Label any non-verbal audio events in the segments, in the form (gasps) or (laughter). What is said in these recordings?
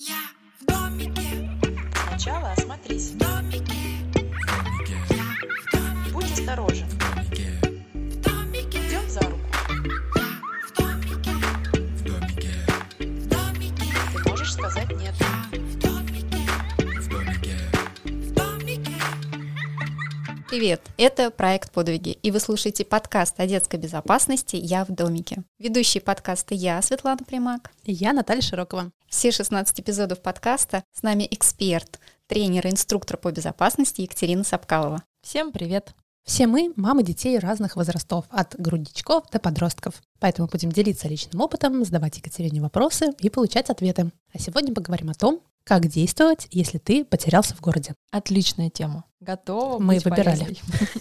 Я в домике, Сначала осмотрись. в домике, я в домике, Будь осторожен. Привет! Это проект «Подвиги», и вы слушаете подкаст о детской безопасности «Я в домике». Ведущий подкаста я, Светлана Примак. И я Наталья Широкова. Все 16 эпизодов подкаста с нами эксперт, тренер и инструктор по безопасности Екатерина Сапкалова. Всем привет! Все мы мамы детей разных возрастов, от грудничков до подростков. Поэтому будем делиться личным опытом, задавать Екатерине вопросы и получать ответы. А сегодня поговорим о том, как действовать, если ты потерялся в городе. Отличная тема. Готова Мы быть выбирали.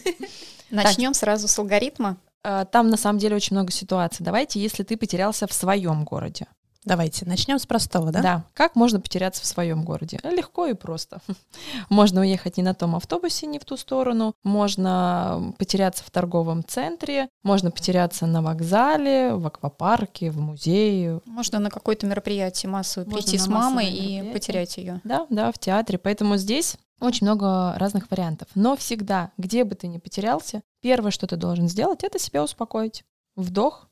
(laughs) Начнем сразу с алгоритма. А, Там на самом деле очень много ситуаций. Давайте, если ты потерялся в своем городе. Давайте начнем с простого, да? Как можно потеряться в своем городе? Легко и просто. (laughs) Можно уехать не на том автобусе, не в ту сторону. Можно потеряться в торговом центре. Можно потеряться на вокзале, в аквапарке, в музее. Можно на какое-то мероприятие массовое Можно прийти с мамой и потерять ее. Да, да, в театре. Поэтому здесь очень много разных вариантов. Но всегда, где бы ты ни потерялся, первое, что ты должен сделать, это себя успокоить. Вдох,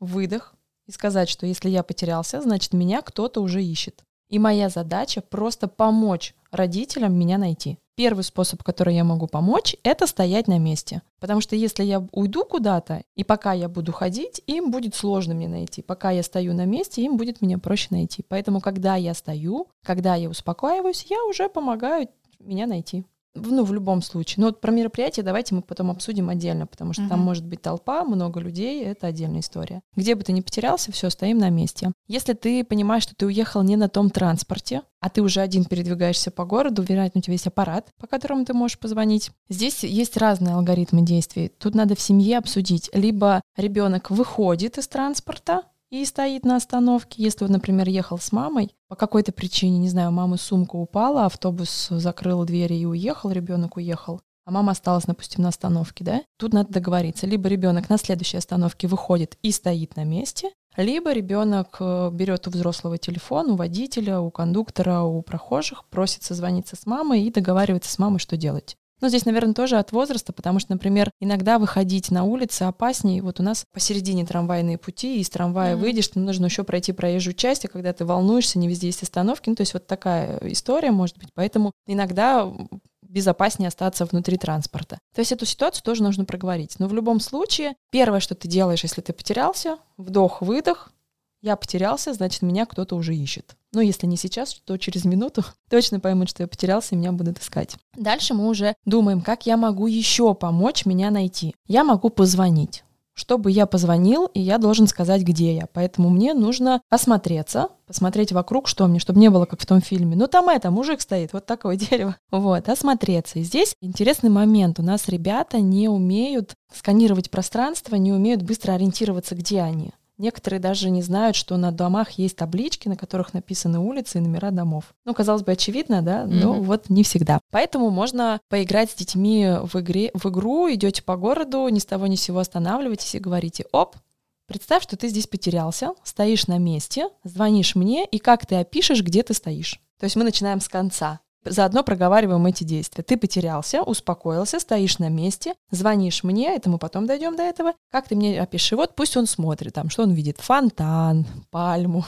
выдох и сказать, что если я потерялся, значит, меня кто-то уже ищет. И моя задача просто помочь родителям меня найти. Первый способ, который я могу помочь, это стоять на месте. Потому что если я уйду куда-то, и пока я буду ходить, им будет сложно меня найти. Пока я стою на месте, им будет меня проще найти. Поэтому, когда я стою, когда я успокаиваюсь, я уже помогаю меня найти. Ну, в любом случае. Но вот про мероприятие давайте мы потом обсудим отдельно, потому что там Мгм. может быть толпа, много людей, это отдельная история. Где бы ты ни потерялся, все, стоим на месте. Если ты понимаешь, что ты уехал не на том транспорте, а ты уже один передвигаешься по городу, вероятно, у тебя есть аппарат, по которому ты можешь позвонить. Здесь есть разные алгоритмы действий. Тут надо в семье обсудить. Либо ребенок выходит из транспорта, и стоит на остановке. Если он, например, ехал с мамой, по какой-то причине, не знаю, у мамы сумка упала, автобус закрыл двери и уехал, ребенок уехал, а мама осталась, допустим, на остановке, да? Тут надо договориться. Либо ребенок на следующей остановке выходит и стоит на месте, либо ребенок э, берет у взрослого телефон, у водителя, у кондуктора, у прохожих, просит созвониться с мамой и договаривается с мамой, что делать. Но здесь, наверное, тоже от возраста, потому что, например, иногда выходить на улицы опаснее. Вот у нас посередине трамвайные пути, и из трамвая Мгм. выйдешь, тебе нужно еще пройти проезжую часть, и когда ты волнуешься, не везде есть остановки. Ну, то есть вот такая история может быть. Поэтому иногда безопаснее остаться внутри транспорта. То есть эту ситуацию тоже нужно проговорить. Но в любом случае, первое, что ты делаешь, если ты потерялся, вдох-выдох, я потерялся, значит, меня кто-то уже ищет. Ну, если не сейчас, то через минуту (laughs) точно поймут, что я потерялся, и меня будут искать. Дальше мы уже думаем, как я могу еще помочь меня найти. Я могу позвонить. Чтобы я позвонил, и я должен сказать, где я. Поэтому мне нужно осмотреться, посмотреть вокруг, что мне, чтобы не было, как в том фильме. Ну, там это, мужик стоит, вот такое (laughs) дерево. Вот, осмотреться. И здесь интересный момент. У нас ребята не умеют сканировать пространство, не умеют быстро ориентироваться, где они. Некоторые даже не знают, что на домах есть таблички, на которых написаны улицы и номера домов. Ну, казалось бы, очевидно, да, но Мгм. вот не всегда. Поэтому можно поиграть с детьми в, игре, в игру, идете по городу, ни с того ни с сего останавливаетесь и говорите, оп, представь, что ты здесь потерялся, стоишь на месте, звонишь мне, и как ты опишешь, где ты стоишь. То есть мы начинаем с конца. Заодно проговариваем эти действия. Ты потерялся, успокоился, стоишь на месте, звонишь мне, это мы потом дойдем до этого. Как ты мне опиши? Вот пусть он смотрит, там, что он видит? Фонтан, пальму,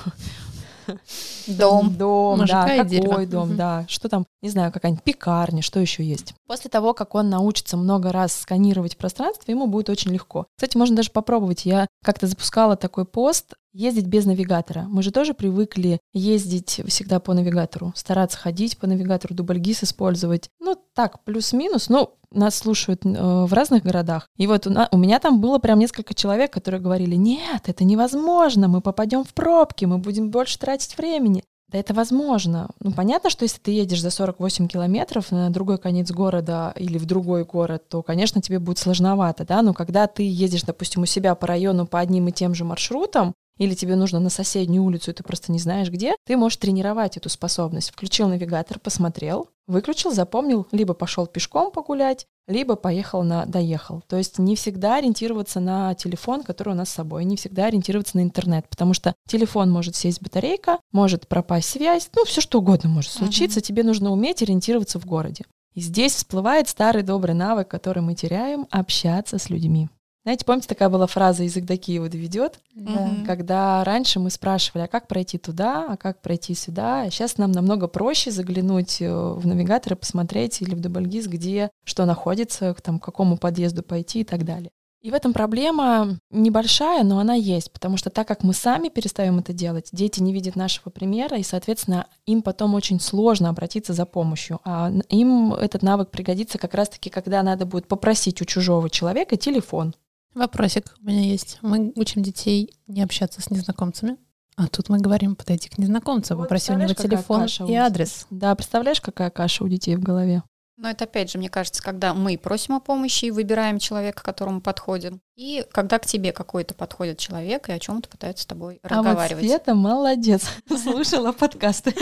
Дом. дом, Мужика да, какой дерево. дом, да, что там, не знаю, какая-нибудь пекарня, что еще есть. После того, как он научится много раз сканировать пространство, ему будет очень легко. Кстати, можно даже попробовать. Я как-то запускала такой пост ездить без навигатора. Мы же тоже привыкли ездить всегда по навигатору, стараться ходить по навигатору, дубльгиз использовать. Ну, так, плюс-минус, но нас слушают э, в разных городах. И вот у, на- у меня там было прям несколько человек, которые говорили, нет, это невозможно, мы попадем в пробки, мы будем больше тратить времени. Да это возможно. Ну, понятно, что если ты едешь за 48 километров на другой конец города или в другой город, то, конечно, тебе будет сложновато, да, но когда ты едешь, допустим, у себя по району по одним и тем же маршрутам, или тебе нужно на соседнюю улицу, и ты просто не знаешь где, ты можешь тренировать эту способность. Включил навигатор, посмотрел, выключил, запомнил, либо пошел пешком погулять, либо поехал на доехал. То есть не всегда ориентироваться на телефон, который у нас с собой, не всегда ориентироваться на интернет, потому что телефон может сесть батарейка, может пропасть связь, ну все что угодно может случиться, тебе нужно уметь ориентироваться в городе. И здесь всплывает старый добрый навык, который мы теряем, общаться с людьми. Знаете, помните, такая была фраза «язык до Киева доведет», Мгм. когда раньше мы спрашивали, а как пройти туда, а как пройти сюда. А сейчас нам намного проще заглянуть э, в навигатор и посмотреть или в Дубльгиз, где что находится, к там, к какому подъезду пойти и так далее. И в этом проблема небольшая, но она есть, потому что так как мы сами перестаем это делать, дети не видят нашего примера, и, соответственно, им потом очень сложно обратиться за помощью. А им этот навык пригодится как раз-таки, когда надо будет попросить у чужого человека телефон. Вопросик у меня есть. Мы учим детей не общаться с незнакомцами. А тут мы говорим, подойти к незнакомцу, Вот попроси у него телефон каша и адрес. Да, представляешь, какая каша у детей в голове? Но это опять же, мне кажется, когда мы просим о помощи и выбираем человека, к которому подходим, и когда к тебе какой-то подходит человек и о чем-то пытается с тобой А вот разговаривать. Света молодец, (laughs) слушала подкасты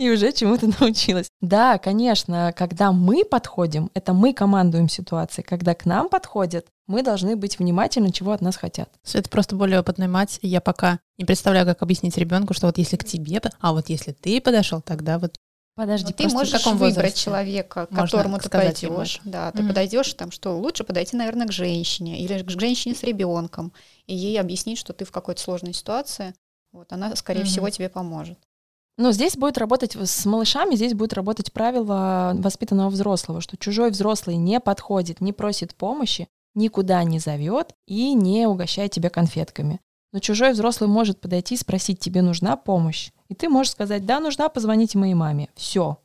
и уже чему-то (laughs) научилась. Да, конечно, когда мы подходим, это мы командуем ситуацией. Когда к нам подходят, мы должны быть внимательны, чего от нас хотят. Света просто более опытная мать, и я пока не представляю, как объяснить ребенку, что вот если к тебе, а вот если ты подошел, тогда вот Подожди, Но ты можешь в каком выбрать возрасте человека, к можно которому ты пойдешь. Да, ты Мгм. подойдешь там, что лучше подойти, наверное, к женщине или к женщине с ребенком и ей объяснить, что ты в какой-то сложной ситуации. Вот она, скорее Мгм. всего, тебе поможет. Но здесь будет работать с малышами, здесь будет работать правило воспитанного взрослого, что чужой взрослый не подходит, не просит помощи, никуда не зовет и не угощает тебя конфетками. Но чужой взрослый может подойти и спросить, тебе нужна помощь. И ты можешь сказать, да, нужна, позвоните моей маме. Все.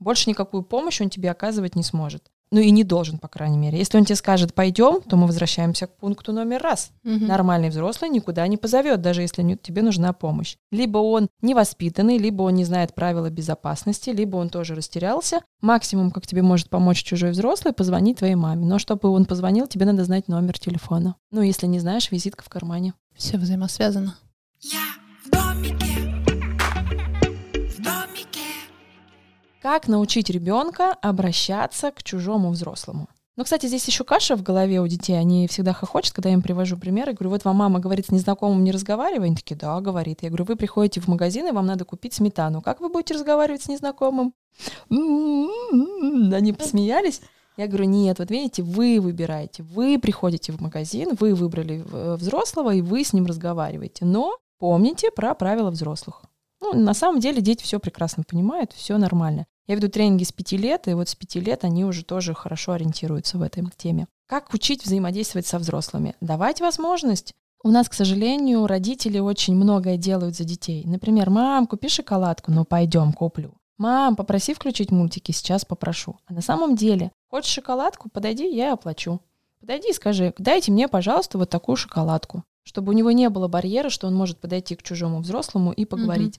Больше никакую помощь он тебе оказывать не сможет. Ну и не должен, по крайней мере. Если он тебе скажет, пойдем, то мы возвращаемся к пункту номер раз. Нормальный взрослый никуда не позовет, даже если не- тебе нужна помощь. Либо он невоспитанный, либо он не знает правила безопасности, либо он тоже растерялся. Максимум, как тебе может помочь чужой взрослый, позвонить твоей маме. Но чтобы он позвонил, тебе надо знать номер телефона. Ну, если не знаешь, визитка в кармане. Все взаимосвязано. Я в домике, Как научить ребенка обращаться к чужому взрослому? Ну, кстати, здесь еще каша в голове у детей. Они всегда хохочут, когда я им привожу примеры. Говорю, вот вам мама говорит, с незнакомым не разговаривай. Они такие, да, говорит. Я говорю, вы приходите в магазин, и вам надо купить сметану. Как вы будете разговаривать с незнакомым? Они посмеялись. Я говорю, нет, вот видите, вы выбираете, вы приходите в магазин, вы выбрали э, взрослого, и вы с ним разговариваете. Но помните про правила взрослых. Ну, на самом деле дети все прекрасно понимают, все нормально. Я веду тренинги с пяти лет, и вот с пяти лет они уже тоже хорошо ориентируются в этой теме. Как учить взаимодействовать со взрослыми? Давать возможность. У нас, к сожалению, родители очень многое делают за детей. Например, мам, купи шоколадку, ну пойдем, куплю. Мам, попроси включить мультики, сейчас попрошу. А на самом деле, хочешь шоколадку, подойди, я оплачу. Подойди и скажи, дайте мне, пожалуйста, вот такую шоколадку, чтобы у него не было барьера, что он может подойти к чужому взрослому и поговорить.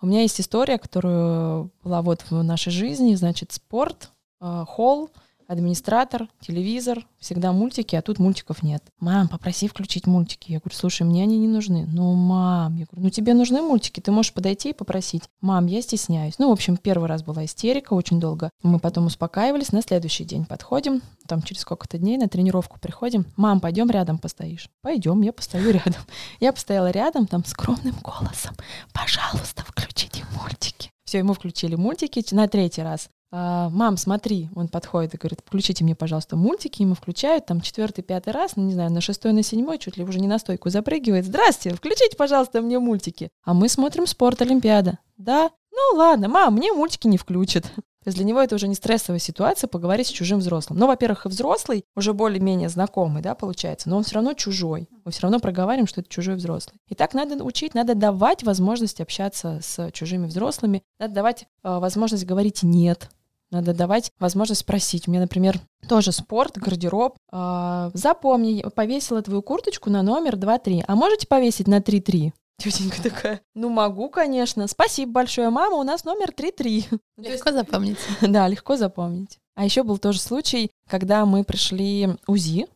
У меня есть история, которая была вот в нашей жизни, значит, спорт, э, холл, администратор, телевизор, всегда мультики, а тут мультиков нет. Мам, попроси включить мультики. Я говорю, слушай, мне они не нужны. Ну, мам, я говорю, ну тебе нужны мультики, ты можешь подойти и попросить. Мам, я стесняюсь. Ну, в общем, первый раз была истерика, очень долго. Мы потом успокаивались, на следующий день подходим, там через сколько-то дней на тренировку приходим. Мам, пойдем рядом постоишь. Пойдем, я постою рядом. (laughs) Я постояла рядом, там скромным голосом. Пожалуйста, включите мультики. Все, ему включили мультики на третий раз. А, мам, смотри, он подходит и говорит, включите мне, пожалуйста, мультики, ему включают, там четвертый, пятый раз, ну не знаю, на шестой, на седьмой, чуть ли уже не на стойку запрыгивает. Здрасте, включите, пожалуйста, мне мультики. А мы смотрим спорт Олимпиада. Да? Ну ладно, мам, мне мультики не включат. То есть для него это уже не стрессовая ситуация поговорить с чужим взрослым. Но, во-первых, и взрослый уже более-менее знакомый, да, получается, но он все равно чужой. Мы все равно проговариваем, что это чужой взрослый. И так надо учить, надо давать возможность общаться с чужими взрослыми, надо давать э, возможность говорить «нет», надо давать возможность спросить. У меня, например, тоже спорт, гардероб. А, запомни, повесила твою курточку на номер 2-3. А можете повесить на 3-3? (laughs) Тетенька такая, ну могу, конечно. Спасибо большое, мама, у нас номер 3-3. (laughs) Легко запомнить. (laughs) Да, легко запомнить. А еще был тоже случай, когда мы пришли УЗИ,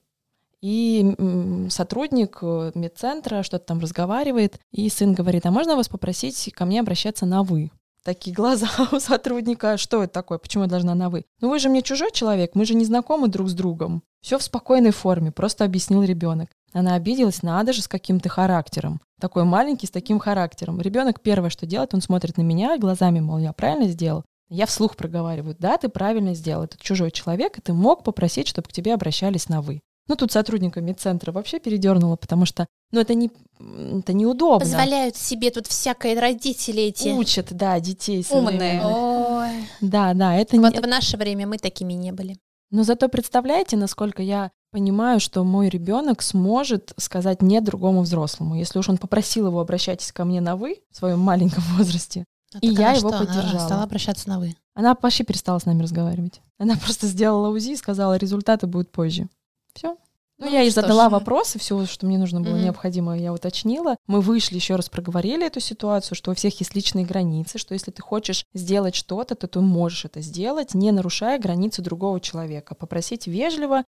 и сотрудник э, медцентра что-то там разговаривает, и сын говорит, а можно вас попросить ко мне обращаться на «вы»? Такие глаза (laughs) у сотрудника. Что это такое? Почему я должна на «вы»? Ну вы же мне чужой человек, мы же не знакомы друг с другом. Все в спокойной форме, просто объяснил ребенок. Она обиделась, надо же, с каким-то характером. Такой маленький, с таким характером. Ребенок первое, что делает, он смотрит на меня глазами, мол, я правильно сделал? Я вслух проговариваю, да, ты правильно сделал, это чужой человек, и ты мог попросить, чтобы к тебе обращались на «вы». Ну, тут сотрудника медцентра вообще передернуло, потому что, ну, это, не, это неудобно. Позволяют себе тут всякое родители эти. Учат, да, детей. Умные. Ой. Да, да, это Вот не... в наше время мы такими не были. Но зато представляете, насколько я понимаю, что мой ребенок сможет сказать нет другому взрослому. Если уж он попросил его обращайтесь ко мне на вы в своем маленьком возрасте, А И я она его что, она поддержала. стала обращаться на вы. она вообще перестала с нами разговаривать. Она просто сделала УЗИ и сказала, результаты будут позже. Все. Ну, Ну, я ей задала ж. вопросы, все, что мне нужно было Мгм. необходимо, я уточнила. Мы вышли, еще раз проговорили эту ситуацию, что у всех есть личные границы, что если ты хочешь сделать что-то, то ты можешь это сделать, не нарушая границы другого человека. Попросить вежливо,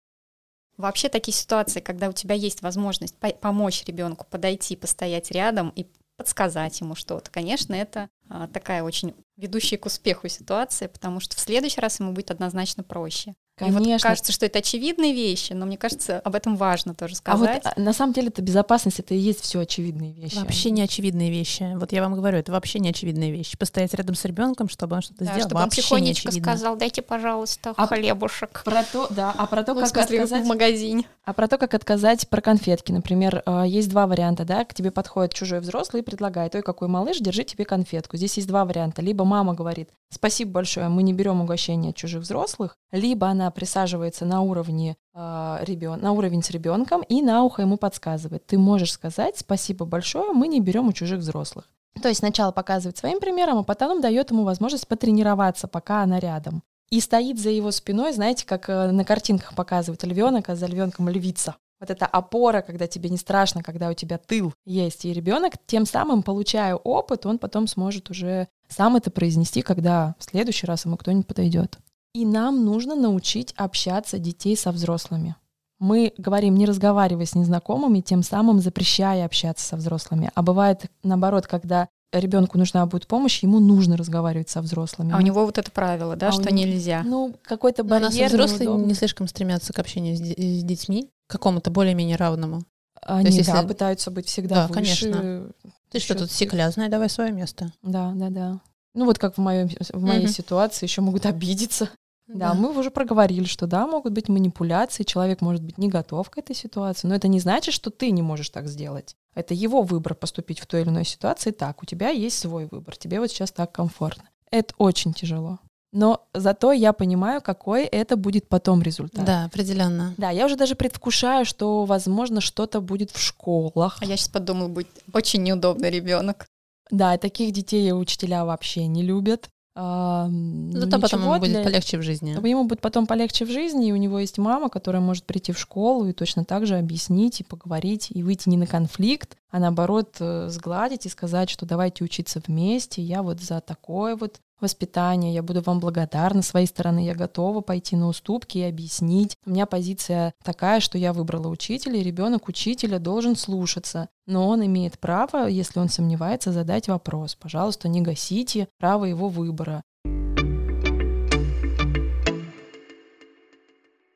Вообще такие ситуации, когда у тебя есть возможность по- помочь ребенку подойти, постоять рядом и подсказать ему что-то, конечно, это а, такая очень ведущая к успеху ситуация, потому что в следующий раз ему будет однозначно проще. И вот конечно. кажется, что это очевидные вещи, но мне кажется, об этом важно тоже а вот сказать. а, на самом деле это безопасность, это и есть все очевидные вещи. Вообще не очевидные вещи. Вот я вам говорю, это вообще не очевидные вещи. Постоять рядом с ребенком, чтобы он что-то Да, сделал, чтобы он вообще не тихонечко очевидно. сказал, дайте, пожалуйста, А- хлебушек. Про то, да, а про то, Ну, как смысле, отказать в магазине. А про то, как отказать про конфетки. Например, э, есть два варианта, да, к тебе подходит чужой взрослый и предлагает, ой, какой малыш, держи тебе конфетку. Здесь есть два варианта. Либо мама говорит, спасибо большое, мы не берем угощение от чужих взрослых, либо она присаживается на уровне ребен... на уровень с ребенком и на ухо ему подсказывает. Ты можешь сказать спасибо большое, мы не берем у чужих взрослых. То есть сначала показывает своим примером, а потом дает ему возможность потренироваться, пока она рядом. И стоит за его спиной, знаете, как э, на картинках показывают львенок, а за львенком львица. Вот эта опора, когда тебе не страшно, когда у тебя тыл есть. И ребенок, тем самым, получая опыт, он потом сможет уже сам это произнести, когда в следующий раз ему кто-нибудь подойдет. И нам нужно научить общаться детей со взрослыми. Мы говорим, не разговаривай с незнакомыми, тем самым запрещая общаться со взрослыми. А бывает наоборот, когда ребенку нужна будет помощь, ему нужно разговаривать со взрослыми. А у него вот это правило, да, А у что него- нельзя. Ну, какой-то Но у нас барьер. взрослые неудобно. не слишком стремятся к общению с, с детьми, к какому-то более-менее равному. Они, есть, да, если- пытаются быть всегда Да, выше. конечно. Ты что тут секлязная, давай свое место. Да, да, да. Ну вот как в, моем, в моей Мгм. ситуации еще могут обидеться. Да, мы уже проговорили, что да, могут быть манипуляции, человек может быть не готов к этой ситуации, но это не значит, что ты не можешь так сделать. Это его выбор поступить в той или иной ситуации так. У тебя есть свой выбор, тебе вот сейчас так комфортно. Это очень тяжело. Но зато я понимаю, какой это будет потом результат. Да, определенно. Да, я уже даже предвкушаю, что, возможно, что-то будет в школах. А я сейчас подумала, будет очень неудобный ребенок. Да, таких детей учителя вообще не любят. А, ну, Зато потом ему будет для- полегче в жизни. Ему будет потом полегче в жизни, и у него есть мама, которая может прийти в школу и точно так же объяснить и поговорить, и выйти не на конфликт, а наоборот э, сгладить и сказать, что давайте учиться вместе, я вот за такое вот воспитание, я буду вам благодарна своей стороны, я готова пойти на уступки и объяснить. У меня позиция такая, что я выбрала учителя, и ребенок учителя должен слушаться, но он имеет право, если он сомневается, задать вопрос. Пожалуйста, не гасите право его выбора.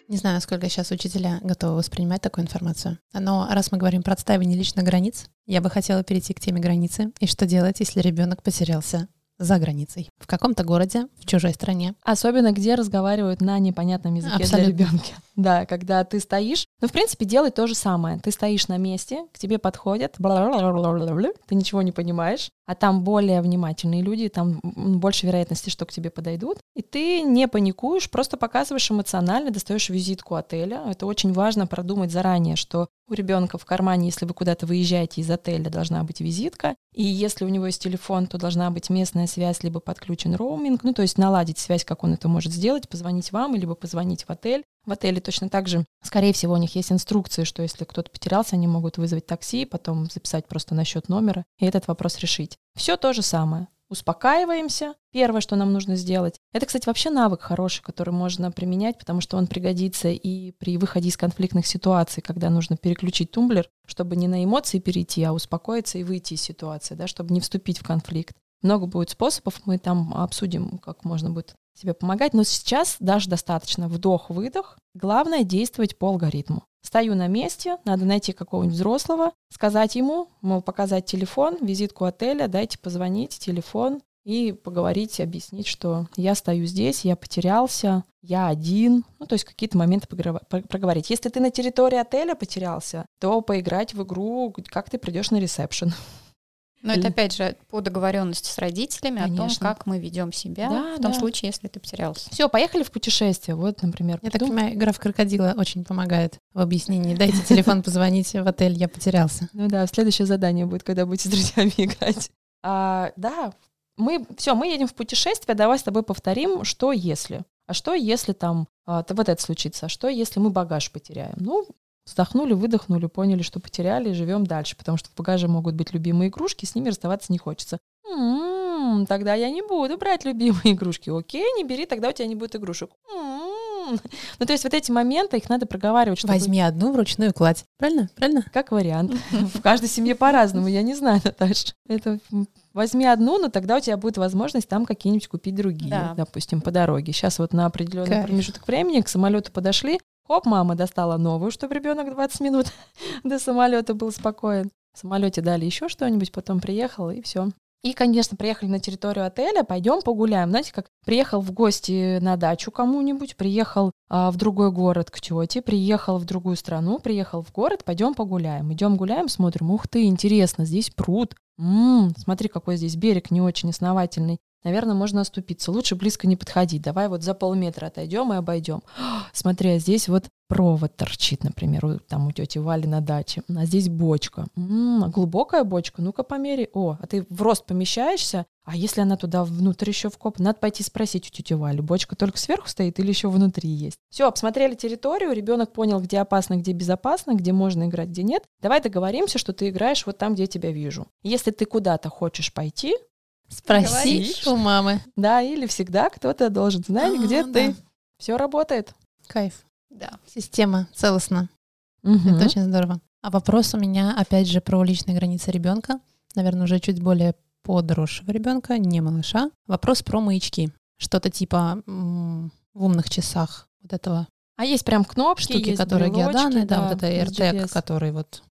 Не знаю, насколько сейчас учителя готовы воспринимать такую информацию. Но раз мы говорим про отстаивание личных границ, я бы хотела перейти к теме границы. И что делать, если ребенок потерялся за границей? В каком-то городе, в чужой стране. Особенно где разговаривают на непонятном языке Абсолютно. для ребенка. (laughs) Да, когда ты стоишь, ну, в принципе, делай то же самое. Ты стоишь на месте, к тебе подходят, ты ничего не понимаешь, а там более внимательные люди, там больше вероятности, что к тебе подойдут, и ты не паникуешь, просто показываешь эмоционально, достаешь визитку отеля. Это очень важно продумать заранее, что у ребенка в кармане, если вы куда-то выезжаете из отеля, должна быть визитка, и если у него есть телефон, то должна быть местная связь, либо подключен роуминг, ну то есть наладить связь, как он это может сделать, позвонить вам, либо позвонить в отель. В отеле точно так же, скорее всего, у них есть инструкции, что если кто-то потерялся, они могут вызвать такси, потом записать просто на счет номера и этот вопрос решить. Все то же самое. Успокаиваемся. Первое, что нам нужно сделать, это, кстати, вообще навык хороший, который можно применять, потому что он пригодится и при выходе из конфликтных ситуаций, когда нужно переключить тумблер, чтобы не на эмоции перейти, а успокоиться и выйти из ситуации, да, чтобы не вступить в конфликт. Много будет способов, мы там обсудим, как можно будет себе помогать. Но сейчас даже достаточно вдох-выдох. Главное действовать по алгоритму. Стою на месте, надо найти какого-нибудь взрослого, сказать ему, мол, показать телефон, визитку отеля, дайте позвонить, телефон, и поговорить, объяснить, что я стою здесь, я потерялся, я один. Ну, то есть какие-то моменты проговорить. Если ты на территории отеля потерялся, то поиграть в игру, как ты придешь на ресепшн. Но это опять же по договоренности с родителями Конечно. о том, как мы ведем себя да, в том да. случае, если ты потерялся. Все, поехали в путешествие. Вот, например. Я придум... так понимаю, игра в крокодила очень помогает в объяснении. Дайте телефон, позвоните в отель, я потерялся. (laughs) Ну да, следующее задание будет, когда будете с друзьями (laughs) играть. А, да, мы все, мы едем в путешествие, давай с тобой повторим, что если. А что если там а, вот это случится? А что если мы багаж потеряем? Ну, вздохнули, выдохнули, поняли, что потеряли, и живем дальше, потому что в багаже могут быть любимые игрушки, с ними расставаться не хочется. М-м-м, тогда я не буду брать любимые игрушки. Окей, не бери, тогда у тебя не будет игрушек. М-м-м. Ну, то есть вот эти моменты, их надо проговаривать. Чтобы... Возьми одну вручную кладь. Правильно? Правильно? Как вариант. (laughs) В каждой семье по-разному, я не знаю, Наташа. Это возьми одну, но тогда у тебя будет возможность там какие-нибудь купить другие, да. допустим, по дороге. Сейчас вот на определенный Кайф. промежуток времени к самолету подошли, хоп, мама достала новую, чтобы ребенок 20 минут (laughs) до самолета был спокоен. В самолете дали еще что-нибудь, потом приехал и все. И, конечно, приехали на территорию отеля, пойдем погуляем. Знаете, как приехал в гости на дачу кому-нибудь, приехал а, в другой город к тете, приехал в другую страну, приехал в город, пойдем погуляем. Идем гуляем, смотрим, ух ты, интересно, здесь пруд, М-м, смотри, какой здесь берег не очень основательный. Наверное, можно оступиться. Лучше близко не подходить. Давай вот за полметра отойдем и обойдем. (gasps) Смотри, а здесь вот провод торчит, например, там у тети Вали на даче. А здесь бочка. М-м, глубокая бочка. Ну-ка помери. О, а ты в рост помещаешься? А если она туда внутрь еще вкоп? Надо пойти спросить у тети Вали, бочка только сверху стоит или еще внутри есть? Все, обсмотрели территорию, ребенок понял, где опасно, где безопасно, где можно играть, где нет. Давай договоримся, что ты играешь вот там, где я тебя вижу. Если ты куда-то хочешь пойти, Спроси у мамы. Да, или всегда кто-то должен знать, а, где да. ты. Все работает. Кайф. Да. Система целостна. Угу. Это очень здорово. А вопрос у меня, опять же, про личные границы ребенка. Наверное, уже чуть более подросшего ребенка, не малыша. Вопрос про маячки. Что-то типа м- в умных часах вот этого. А есть прям кнопки, штуки, есть которые геоданные, да, да, вот это AirTag, который вот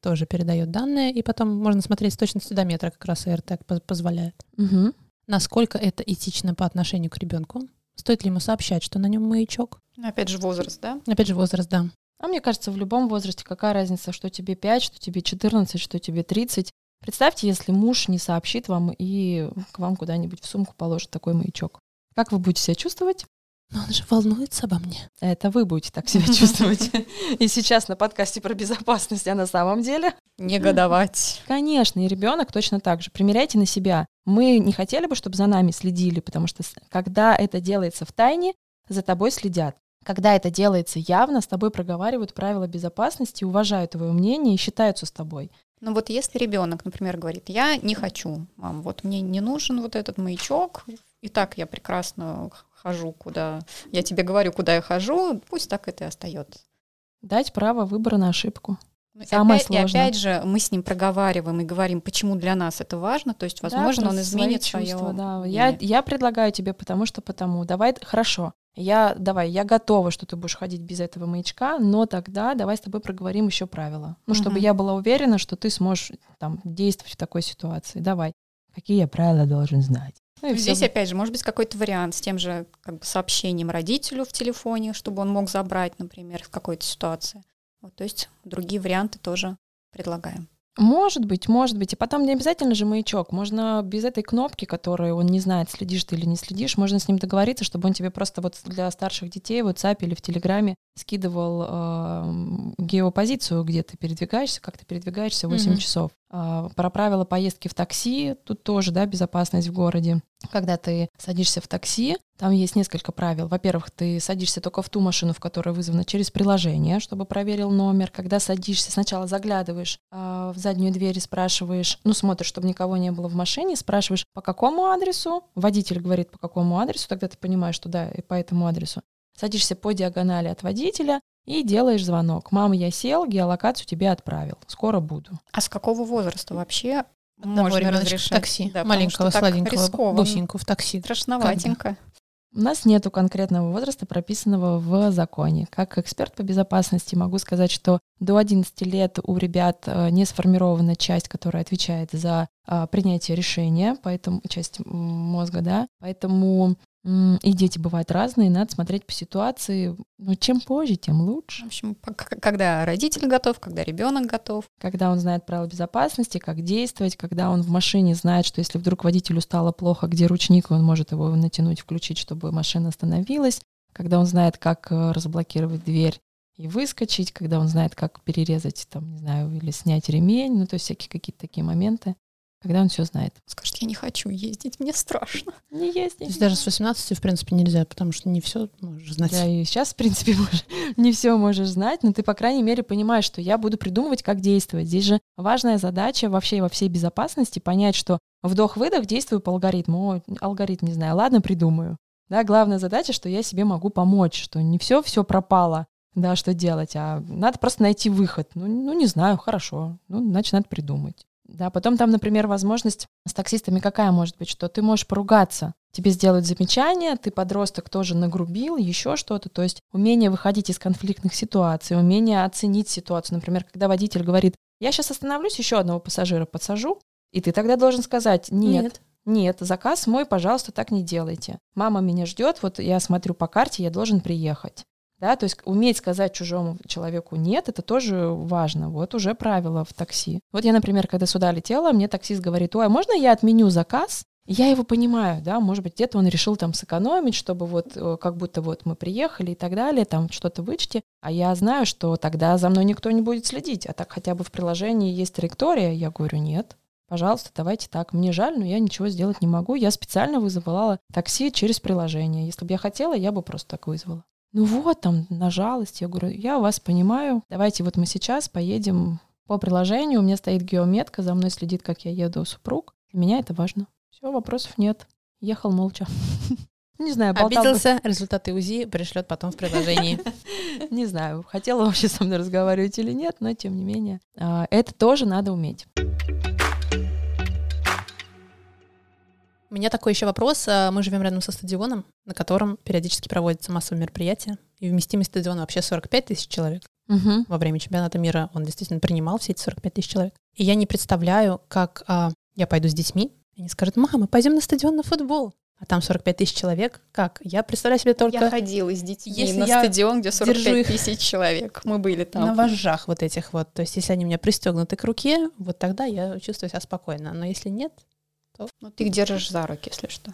тоже передает данные, и потом можно смотреть с точностью до метра, как раз AirTag позволяет. Угу. Насколько это этично по отношению к ребенку? Стоит ли ему сообщать, что на нем маячок? Ну, опять же, возраст, да? Опять же, возраст, да. А мне кажется, в любом возрасте какая разница, что тебе 5, что тебе 14, что тебе 30. Представьте, если муж не сообщит вам и к вам куда-нибудь в сумку положит такой маячок. Как вы будете себя чувствовать? Но он же волнуется обо мне. Это вы будете так себя (laughs) чувствовать. И сейчас на подкасте про безопасность, а на самом деле... Негодовать. Конечно, и ребенок точно так же. Примеряйте на себя. Мы не хотели бы, чтобы за нами следили, потому что когда это делается в тайне, за тобой следят. Когда это делается явно, с тобой проговаривают правила безопасности, уважают твое мнение и считаются с тобой. Ну вот если ребенок, например, говорит, я не хочу, мам, вот мне не нужен вот этот маячок, и так я прекрасно хожу, куда я тебе говорю, куда я хожу, пусть так это и остается. Дать право выбора на ошибку. Ну, Самое опять, сложное. И опять же, мы с ним проговариваем и говорим, почему для нас это важно. То есть, возможно, да, он изменит свое. Да. Я, я предлагаю тебе, потому что потому. Давай, хорошо. Я, давай, я готова, что ты будешь ходить без этого маячка, но тогда давай с тобой проговорим еще правила. Ну, чтобы угу. я была уверена, что ты сможешь там действовать в такой ситуации. Давай. Какие я правила должен знать? Ну, Здесь, все... опять же, может быть какой-то вариант с тем же как бы, сообщением родителю в телефоне, чтобы он мог забрать, например, в какой-то ситуации. Вот, то есть другие варианты тоже предлагаем. Может быть, может быть. И потом не обязательно же маячок. Можно без этой кнопки, которую он не знает, следишь ты или не следишь, можно с ним договориться, чтобы он тебе просто вот для старших детей в WhatsApp или в Телеграме скидывал э, геопозицию, где ты передвигаешься, как ты передвигаешься 8 mm-hmm. часов. Э, про правила поездки в такси, тут тоже, да, безопасность в городе. Когда ты садишься в такси, там есть несколько правил. Во-первых, ты садишься только в ту машину, в которой вызвана через приложение, чтобы проверил номер. Когда садишься, сначала заглядываешь э, в заднюю дверь и спрашиваешь, ну, смотришь, чтобы никого не было в машине, спрашиваешь, по какому адресу. Водитель говорит, по какому адресу, тогда ты понимаешь, что да, и по этому адресу. Садишься по диагонали от водителя и делаешь звонок. Мама, я сел, геолокацию тебе отправил. Скоро буду. А с какого возраста вообще Одного можно разрешать. такси, Да, маленького, сладенького, бусинку в такси. Страшноватенько. У нас нету конкретного возраста, прописанного в законе. Как эксперт по безопасности могу сказать, что до 11 лет у ребят э, не сформирована часть, которая отвечает за а, принятие решения, поэтому часть мозга, да, поэтому и дети бывают разные, надо смотреть по ситуации. Но чем позже, тем лучше. В общем, когда родитель готов, когда ребенок готов. Когда он знает правила безопасности, как действовать, когда он в машине знает, что если вдруг водителю стало плохо, где ручник, он может его натянуть, включить, чтобы машина остановилась, когда он знает, как э, разблокировать дверь и выскочить, когда он знает, как перерезать, там, не знаю, или снять ремень, ну, то есть всякие какие-то такие моменты, когда он все знает. Скажет, я не хочу ездить, мне страшно. Не То ездить. есть даже с 18, в принципе, нельзя, потому что не все можешь знать. Да, и сейчас, в принципе, (laughs) можешь, не все можешь знать, но ты, по крайней мере, понимаешь, что я буду придумывать, как действовать. Здесь же важная задача вообще во всей безопасности понять, что вдох-выдох действую по алгоритму. О, алгоритм не знаю, ладно, придумаю. Да, главная задача, что я себе могу помочь, что не все все пропало, да, что делать, а надо просто найти выход. Ну, ну, не знаю, хорошо, ну, значит, надо придумать. Да, потом там, например, возможность с таксистами какая может быть, что ты можешь поругаться, тебе сделают замечание, ты подросток тоже нагрубил, еще что-то. То есть умение выходить из конфликтных ситуаций, умение оценить ситуацию. Например, когда водитель говорит, я сейчас остановлюсь, еще одного пассажира подсажу, и ты тогда должен сказать, нет, нет, заказ мой, пожалуйста, так не делайте. Мама меня ждет, вот я смотрю по карте, я должен приехать. Да, то есть уметь сказать чужому человеку нет, это тоже важно. Вот уже правило в такси. Вот я, например, когда сюда летела, мне таксист говорит, ой, а можно я отменю заказ? Я его понимаю, да, может быть, где-то он решил там сэкономить, чтобы вот э, как будто вот мы приехали и так далее, там что-то вычти, а я знаю, что тогда за мной никто не будет следить, а так хотя бы в приложении есть траектория, я говорю, нет, пожалуйста, давайте так, мне жаль, но я ничего сделать не могу, я специально вызывала такси через приложение, если бы я хотела, я бы просто так вызвала. Ну вот, там, на жалость, я говорю, я вас понимаю, давайте вот мы сейчас поедем по приложению, у меня стоит геометка, за мной следит, как я еду супруг, для меня это важно. Все, вопросов нет. Ехал молча. (laughs) Не знаю, болтал бы- Обиделся, результаты УЗИ пришлет потом в приложении. (laughs) Не знаю, хотела вообще со мной разговаривать или нет, но тем не менее. а, Это тоже надо уметь. У меня такой еще вопрос. А, Мы живем рядом со стадионом, на котором периодически проводятся массовые мероприятия. И вместимость стадиона вообще 45 тысяч человек. Мгм. Во время чемпионата мира он действительно принимал все эти 45 тысяч человек. И я не представляю, как а, я пойду с детьми, и они скажут, мама, пойдем на стадион на футбол. А там 45 тысяч человек. Как? Я представляю себе только Я ходила с детьми Если на я стадион, где держу 45 их тысяч человек. Мы были там. на вожжах вот этих вот. То есть если они у меня пристегнуты к руке, вот тогда я чувствую себя спокойно. Но если нет, Ну, ты их держишь за руки, если что.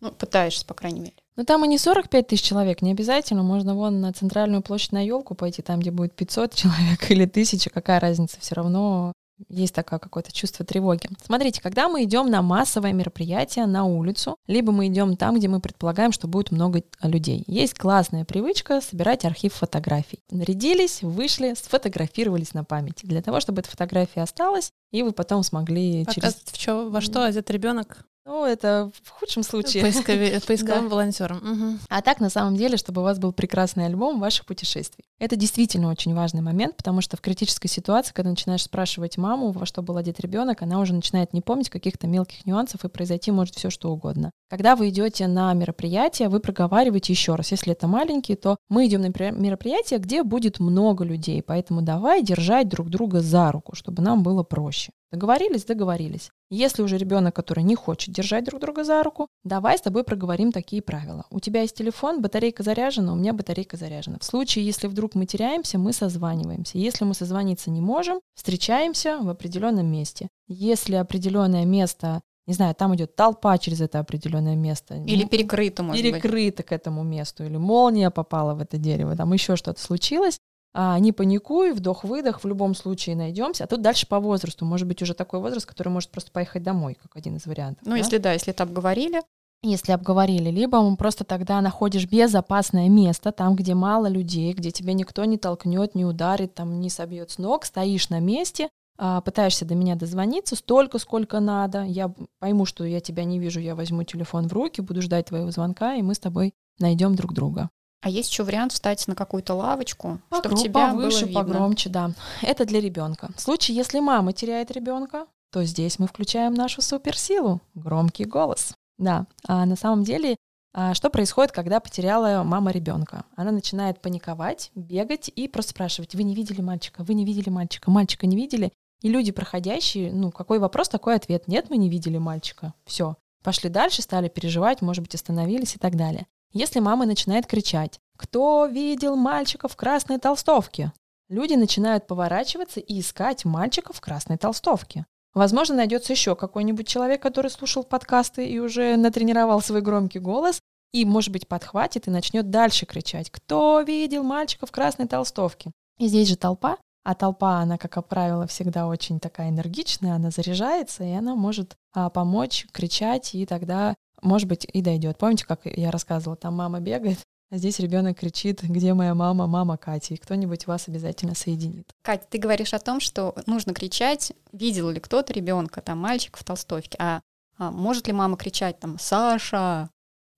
Ну, пытаешься, по крайней мере. Ну там и не 45 тысяч человек, не обязательно. Можно вон на центральную площадь на елку пойти, там, где будет 500 человек (laughs) или 1000, какая разница, все равно есть такое какое-то чувство тревоги. Смотрите, когда мы идем на массовое мероприятие на улицу, либо мы идем там, где мы предполагаем, что будет много людей. Есть классная привычка собирать архив фотографий. Нарядились, вышли, сфотографировались на память. Для того, чтобы эта фотография осталась, и вы потом смогли через... показывает, в чё- во что одет ребенок Ну, это в худшем случае. поискови- (laughs) поисковым волонтером. Мгм. А так, на самом деле, чтобы у вас был прекрасный альбом ваших путешествий. Это действительно очень важный момент, потому что в критической ситуации, когда начинаешь спрашивать маму, во что был одет ребенок, она уже начинает не помнить каких-то мелких нюансов, и произойти может все что угодно. Когда вы идете на мероприятие, вы проговариваете еще раз. Если это маленькие, то мы идем на меропри- мероприятие, где будет много людей, поэтому давай держать друг друга за руку, чтобы нам было проще. Договорились? Договорились. Если уже ребенок, который не хочет держать друг друга за руку, давай с тобой проговорим такие правила. У тебя есть телефон, батарейка заряжена, у меня батарейка заряжена. В случае, если вдруг мы теряемся, мы созваниваемся. Если мы созвониться не можем, встречаемся в определенном месте. Если определенное место, не знаю, там идет толпа через это определенное место. Или перекрыто, может быть. перекрыто к этому месту, или молния попала в это дерево, там еще что-то случилось, а, не паникуй, вдох-выдох, в любом случае найдемся. А тут дальше по возрасту. Может быть, уже такой возраст, который может просто поехать домой, как один из вариантов. Ну, да? если да, если это обговорили, если обговорили, либо просто тогда находишь безопасное место, там, где мало людей, где тебя никто не толкнет, не ударит, там, не собьет с ног, стоишь на месте, а, пытаешься до меня дозвониться столько, сколько надо. Я пойму, что я тебя не вижу, я возьму телефон в руки, буду ждать твоего звонка, и мы с тобой найдем друг друга. А есть еще вариант встать на какую-то лавочку, чтобы Погро- тебя повыше, было видно. погромче, да. Это для ребенка. В случае, если мама теряет ребенка, то здесь мы включаем нашу суперсилу — громкий голос. Да, а на самом деле а что происходит, когда потеряла мама ребенка? Она начинает паниковать, бегать и просто спрашивать, вы не видели мальчика, вы не видели мальчика, мальчика не видели? И люди проходящие, ну, какой вопрос, такой ответ. Нет, мы не видели мальчика. Все. Пошли дальше, стали переживать, может быть, остановились и так далее. Если мама начинает кричать, кто видел мальчика в красной толстовке? Люди начинают поворачиваться и искать мальчика в красной толстовке. Возможно, найдется еще какой-нибудь человек, который слушал подкасты и уже натренировал свой громкий голос, и, может быть, подхватит и начнет дальше кричать «Кто видел мальчика в красной толстовке?» И здесь же толпа, а толпа, она, как правило, всегда очень такая энергичная, она заряжается, и она может а, помочь кричать, и тогда, может быть, и дойдет. Помните, как я рассказывала, там мама бегает, а здесь ребенок кричит, где моя мама, мама Катя, и кто-нибудь вас обязательно соединит. Катя, ты говоришь о том, что нужно кричать, видел ли кто-то ребенка, там, мальчик в толстовке, а, а может ли мама кричать там «Саша»,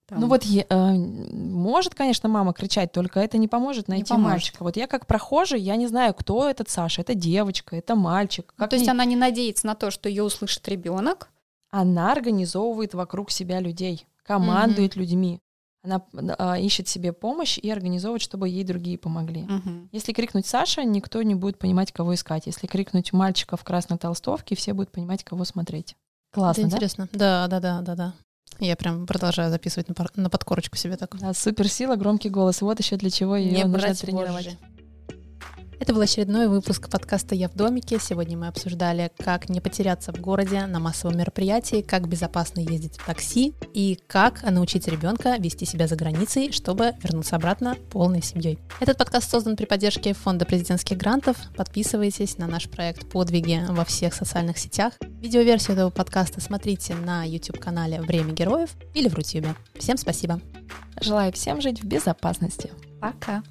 там. Ну вот э, может, конечно, мама кричать, только это не поможет найти не поможет. мальчика. Вот я как прохожий, я не знаю, кто этот Саша. Это девочка, это мальчик. Ну, как ну, то есть она не надеется на то, что ее услышит ребенок? Она организовывает вокруг себя людей, командует mm людьми. Она э, ищет себе помощь и организовывает, чтобы ей другие помогли. mm Если крикнуть Саша, никто не будет понимать, кого искать. Если крикнуть мальчика в красной толстовке, все будут понимать, кого смотреть. Классно, Это интересно. Да, да, да, да, да. Я прям продолжаю записывать на, на подкорочку себе так. Да, суперсила, громкий голос. Вот еще для чего ее нужно тренировать. Позже. Это был очередной выпуск подкаста «Я в домике». Сегодня мы обсуждали, как не потеряться в городе на массовом мероприятии, как безопасно ездить в такси и как научить ребенка вести себя за границей, чтобы вернуться обратно полной семьей. Этот подкаст создан при поддержке Фонда президентских грантов. Подписывайтесь на наш проект «Подвиги» во всех социальных сетях. Видеоверсию этого подкаста смотрите на YouTube-канале «Время героев» или в Рутюбе. Всем спасибо. Желаю всем жить в безопасности. Пока.